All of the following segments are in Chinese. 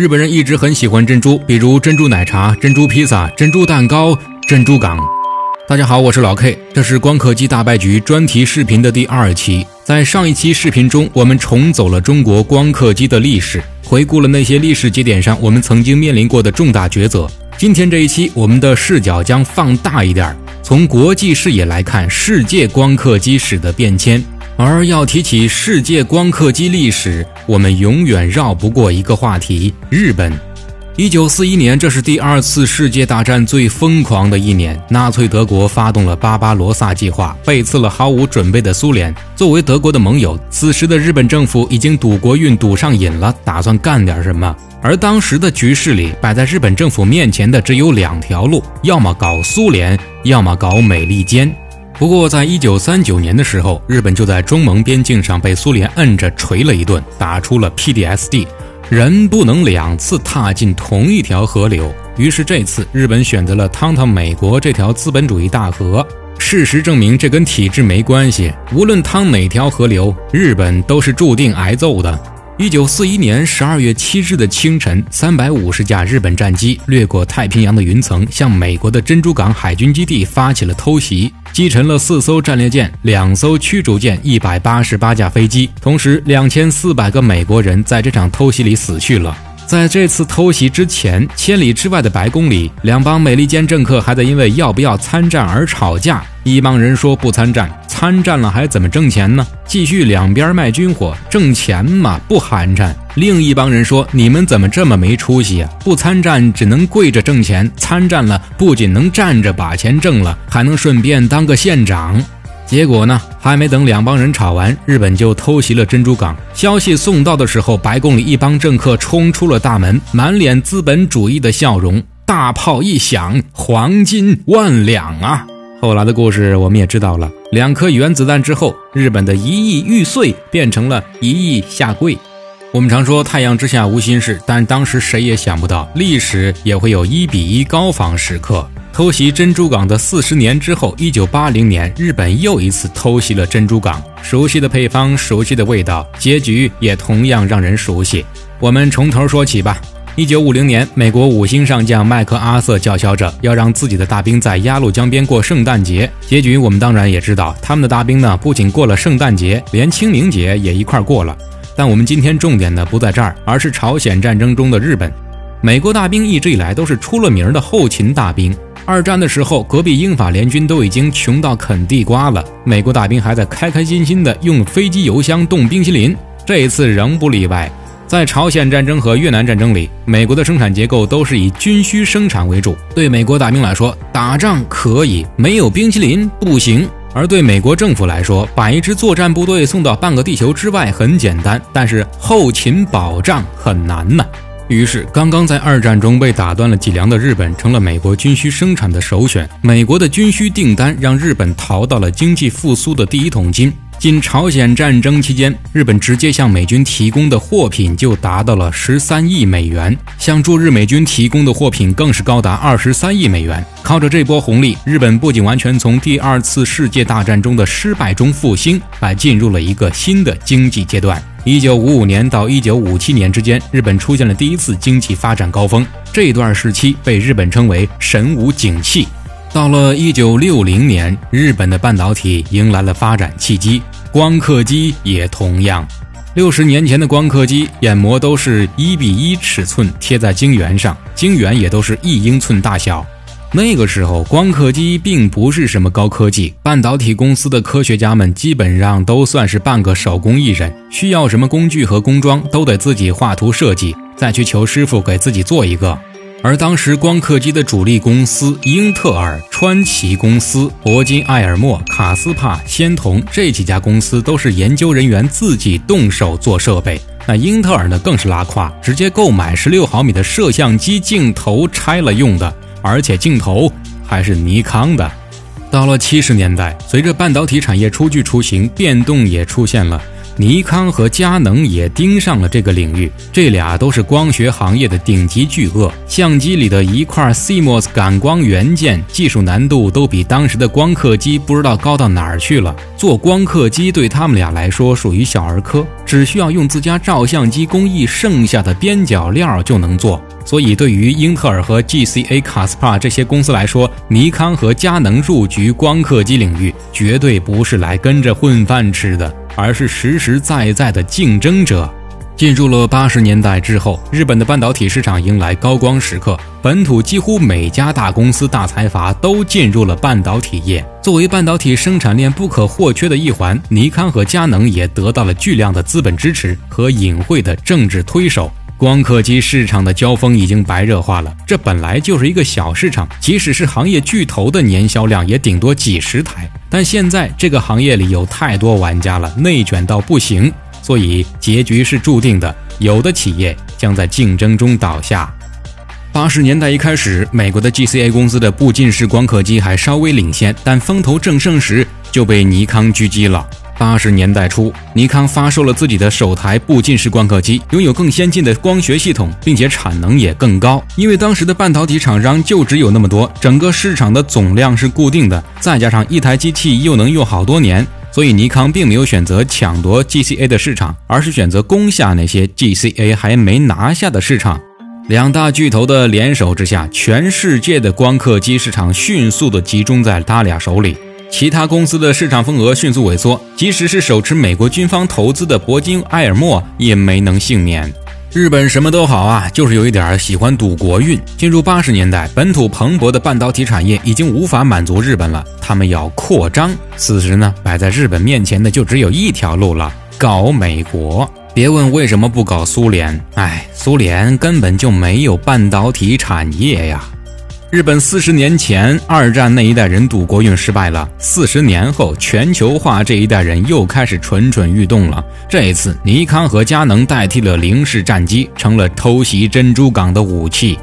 日本人一直很喜欢珍珠，比如珍珠奶茶、珍珠披萨、珍珠蛋糕、珍珠港。大家好，我是老 K，这是光刻机大败局专题视频的第二期。在上一期视频中，我们重走了中国光刻机的历史，回顾了那些历史节点上我们曾经面临过的重大抉择。今天这一期，我们的视角将放大一点，从国际视野来看世界光刻机史的变迁。而要提起世界光刻机历史，我们永远绕不过一个话题——日本。一九四一年，这是第二次世界大战最疯狂的一年。纳粹德国发动了巴巴罗萨计划，背刺了毫无准备的苏联。作为德国的盟友，此时的日本政府已经赌国运赌上瘾了，打算干点什么。而当时的局势里，摆在日本政府面前的只有两条路：要么搞苏联，要么搞美利坚。不过，在一九三九年的时候，日本就在中蒙边境上被苏联摁着锤了一顿，打出了 PDSD，人不能两次踏进同一条河流。于是这次日本选择了趟趟美国这条资本主义大河。事实证明，这跟体制没关系，无论趟哪条河流，日本都是注定挨揍的。一九四一年十二月七日的清晨，三百五十架日本战机掠过太平洋的云层，向美国的珍珠港海军基地发起了偷袭，击沉了四艘战列舰、两艘驱逐舰、一百八十八架飞机，同时两千四百个美国人在这场偷袭里死去了。在这次偷袭之前，千里之外的白宫里，两帮美利坚政客还在因为要不要参战而吵架。一帮人说不参战，参战了还怎么挣钱呢？继续两边卖军火挣钱嘛，不寒碜。另一帮人说，你们怎么这么没出息啊？不参战只能跪着挣钱，参战了不仅能站着把钱挣了，还能顺便当个县长。结果呢，还没等两帮人吵完，日本就偷袭了珍珠港。消息送到的时候，白宫里一帮政客冲出了大门，满脸资本主义的笑容。大炮一响，黄金万两啊！后来的故事我们也知道了，两颗原子弹之后，日本的一亿玉碎变成了一亿下跪。我们常说太阳之下无新事，但当时谁也想不到，历史也会有一比一高仿时刻。偷袭珍珠港的四十年之后，一九八零年，日本又一次偷袭了珍珠港。熟悉的配方，熟悉的味道，结局也同样让人熟悉。我们从头说起吧。一九五零年，美国五星上将麦克阿瑟叫嚣着要让自己的大兵在鸭绿江边过圣诞节。结局我们当然也知道，他们的大兵呢，不仅过了圣诞节，连清明节也一块过了。但我们今天重点呢不在这儿，而是朝鲜战争中的日本。美国大兵一直以来都是出了名的后勤大兵。二战的时候，隔壁英法联军都已经穷到啃地瓜了，美国大兵还在开开心心的用飞机油箱冻冰淇淋。这一次仍不例外，在朝鲜战争和越南战争里，美国的生产结构都是以军需生产为主。对美国大兵来说，打仗可以，没有冰淇淋不行；而对美国政府来说，把一支作战部队送到半个地球之外很简单，但是后勤保障很难呢。于是，刚刚在二战中被打断了脊梁的日本，成了美国军需生产的首选。美国的军需订单让日本淘到了经济复苏的第一桶金。仅朝鲜战争期间，日本直接向美军提供的货品就达到了十三亿美元，向驻日美军提供的货品更是高达二十三亿美元。靠着这波红利，日本不仅完全从第二次世界大战中的失败中复兴，还进入了一个新的经济阶段。一九五五年到一九五七年之间，日本出现了第一次经济发展高峰。这段时期被日本称为“神武景气”。到了一九六零年，日本的半导体迎来了发展契机，光刻机也同样。六十年前的光刻机，眼膜都是一比一尺寸贴在晶圆上，晶圆也都是一英寸大小。那个时候，光刻机并不是什么高科技，半导体公司的科学家们基本上都算是半个手工艺人，需要什么工具和工装都得自己画图设计，再去求师傅给自己做一个。而当时光刻机的主力公司英特尔、川崎公司、铂金艾尔默、卡斯帕、仙童这几家公司都是研究人员自己动手做设备，那英特尔呢更是拉胯，直接购买十六毫米的摄像机镜头拆了用的。而且镜头还是尼康的。到了七十年代，随着半导体产业初具雏形，变动也出现了。尼康和佳能也盯上了这个领域。这俩都是光学行业的顶级巨鳄，相机里的一块 CMOS 感光元件，技术难度都比当时的光刻机不知道高到哪儿去了。做光刻机对他们俩来说属于小儿科，只需要用自家照相机工艺剩下的边角料就能做。所以，对于英特尔和 GCA、卡斯帕这些公司来说，尼康和佳能入局光刻机领域，绝对不是来跟着混饭吃的，而是实实在在的竞争者。进入了八十年代之后，日本的半导体市场迎来高光时刻，本土几乎每家大公司、大财阀都进入了半导体业。作为半导体生产链不可或缺的一环，尼康和佳能也得到了巨量的资本支持和隐晦的政治推手。光刻机市场的交锋已经白热化了，这本来就是一个小市场，即使是行业巨头的年销量也顶多几十台。但现在这个行业里有太多玩家了，内卷到不行，所以结局是注定的，有的企业将在竞争中倒下。八十年代一开始，美国的 GCA 公司的步进式光刻机还稍微领先，但风头正盛时就被尼康狙击了。八十年代初，尼康发售了自己的首台步进式光刻机，拥有更先进的光学系统，并且产能也更高。因为当时的半导体厂商就只有那么多，整个市场的总量是固定的，再加上一台机器又能用好多年，所以尼康并没有选择抢夺 GCA 的市场，而是选择攻下那些 GCA 还没拿下的市场。两大巨头的联手之下，全世界的光刻机市场迅速的集中在他俩手里。其他公司的市场份额迅速萎缩，即使是手持美国军方投资的铂金埃尔默也没能幸免。日本什么都好啊，就是有一点喜欢赌国运。进入八十年代，本土蓬勃的半导体产业已经无法满足日本了，他们要扩张。此时呢，摆在日本面前的就只有一条路了：搞美国。别问为什么不搞苏联，哎，苏联根本就没有半导体产业呀。日本四十年前二战那一代人赌国运失败了，四十年后全球化这一代人又开始蠢蠢欲动了。这一次，尼康和佳能代替了零式战机，成了偷袭珍珠港的武器。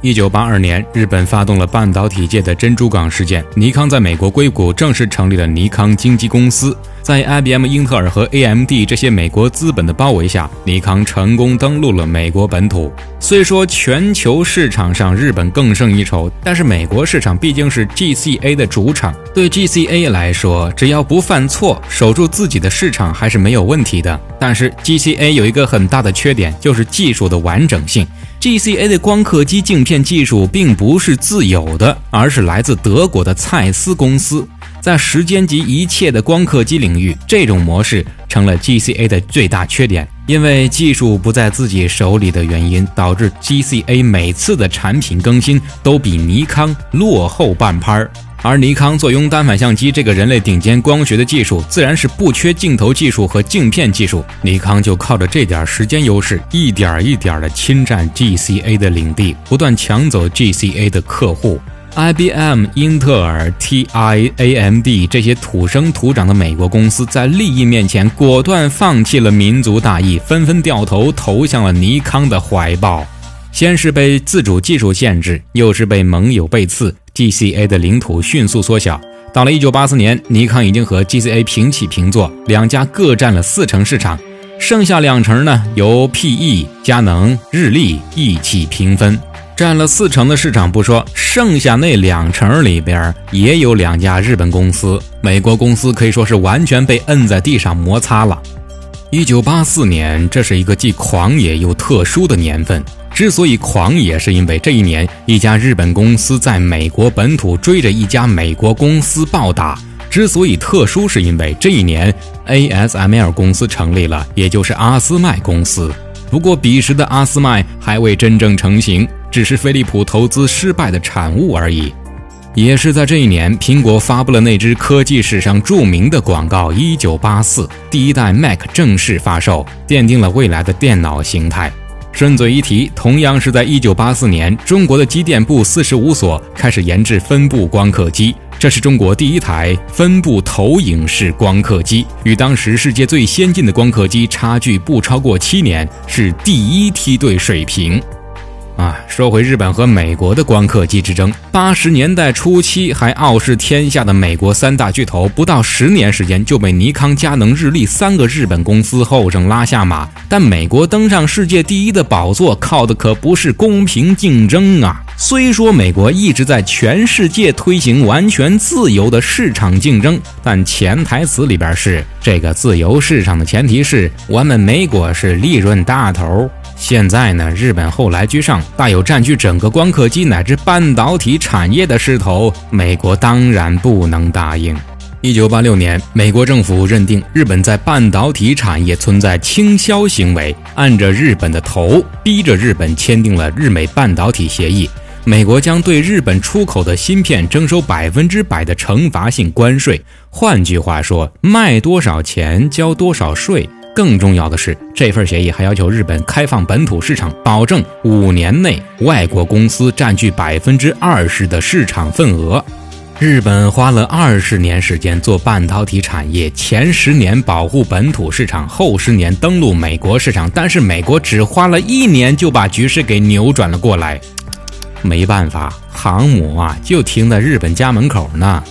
一九八二年，日本发动了半导体界的珍珠港事件，尼康在美国硅谷正式成立了尼康经纪公司。在 IBM、英特尔和 AMD 这些美国资本的包围下，尼康成功登陆了美国本土。虽说全球市场上日本更胜一筹，但是美国市场毕竟是 GCA 的主场。对 GCA 来说，只要不犯错，守住自己的市场还是没有问题的。但是 GCA 有一个很大的缺点，就是技术的完整性。GCA 的光刻机镜片技术并不是自有的，而是来自德国的蔡司公司。在时间及一切的光刻机领域，这种模式成了 GCA 的最大缺点。因为技术不在自己手里的原因，导致 GCA 每次的产品更新都比尼康落后半拍儿。而尼康坐拥单反相机这个人类顶尖光学的技术，自然是不缺镜头技术和镜片技术。尼康就靠着这点时间优势，一点一点的侵占 GCA 的领地，不断抢走 GCA 的客户。IBM、英特尔、TI、AMD 这些土生土长的美国公司在利益面前果断放弃了民族大义，纷纷掉头投向了尼康的怀抱。先是被自主技术限制，又是被盟友背刺，GCA 的领土迅速缩小。到了1984年，尼康已经和 GCA 平起平坐，两家各占了四成市场，剩下两成呢由 PE、佳能、日立一起平分。占了四成的市场不说，剩下那两成里边也有两家日本公司，美国公司可以说是完全被摁在地上摩擦了。一九八四年，这是一个既狂野又特殊的年份。之所以狂野，是因为这一年一家日本公司在美国本土追着一家美国公司暴打；之所以特殊，是因为这一年 ASML 公司成立了，也就是阿斯麦公司。不过彼时的阿斯麦还未真正成型。只是飞利浦投资失败的产物而已。也是在这一年，苹果发布了那支科技史上著名的广告《一九八四》，第一代 Mac 正式发售，奠定了未来的电脑形态。顺嘴一提，同样是在一九八四年，中国的机电部四十五所开始研制分布光刻机，这是中国第一台分布投影式光刻机，与当时世界最先进的光刻机差距不超过七年，是第一梯队水平。啊，说回日本和美国的光刻机之争，八十年代初期还傲视天下的美国三大巨头，不到十年时间就被尼康、佳能、日立三个日本公司后生拉下马。但美国登上世界第一的宝座，靠的可不是公平竞争啊！虽说美国一直在全世界推行完全自由的市场竞争，但潜台词里边是这个自由市场的前提是我们美国是利润大头。现在呢，日本后来居上，大有占据整个光刻机乃至半导体产业的势头。美国当然不能答应。一九八六年，美国政府认定日本在半导体产业存在倾销行为，按着日本的头，逼着日本签订了日美半导体协议。美国将对日本出口的芯片征收百分之百的惩罚性关税。换句话说，卖多少钱交多少税。更重要的是，这份协议还要求日本开放本土市场，保证五年内外国公司占据百分之二十的市场份额。日本花了二十年时间做半导体产业，前十年保护本土市场，后十年登陆美国市场，但是美国只花了一年就把局势给扭转了过来。没办法，航母啊就停在日本家门口呢。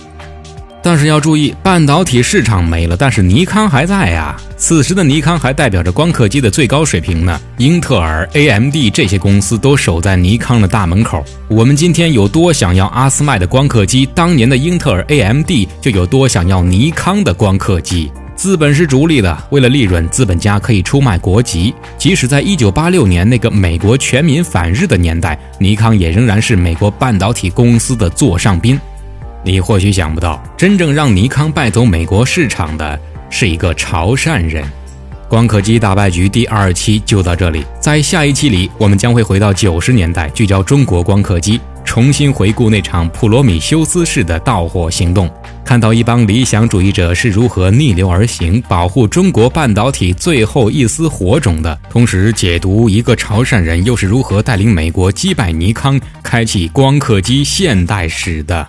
但是要注意，半导体市场没了，但是尼康还在呀。此时的尼康还代表着光刻机的最高水平呢。英特尔、AMD 这些公司都守在尼康的大门口。我们今天有多想要阿斯麦的光刻机，当年的英特尔、AMD 就有多想要尼康的光刻机。资本是逐利的，为了利润，资本家可以出卖国籍。即使在1986年那个美国全民反日的年代，尼康也仍然是美国半导体公司的座上宾。你或许想不到，真正让尼康败走美国市场的是一个潮汕人。光刻机大败局第二期就到这里，在下一期里，我们将会回到九十年代，聚焦中国光刻机，重新回顾那场普罗米修斯式的盗火行动，看到一帮理想主义者是如何逆流而行，保护中国半导体最后一丝火种的，同时解读一个潮汕人又是如何带领美国击败尼康，开启光刻机现代史的。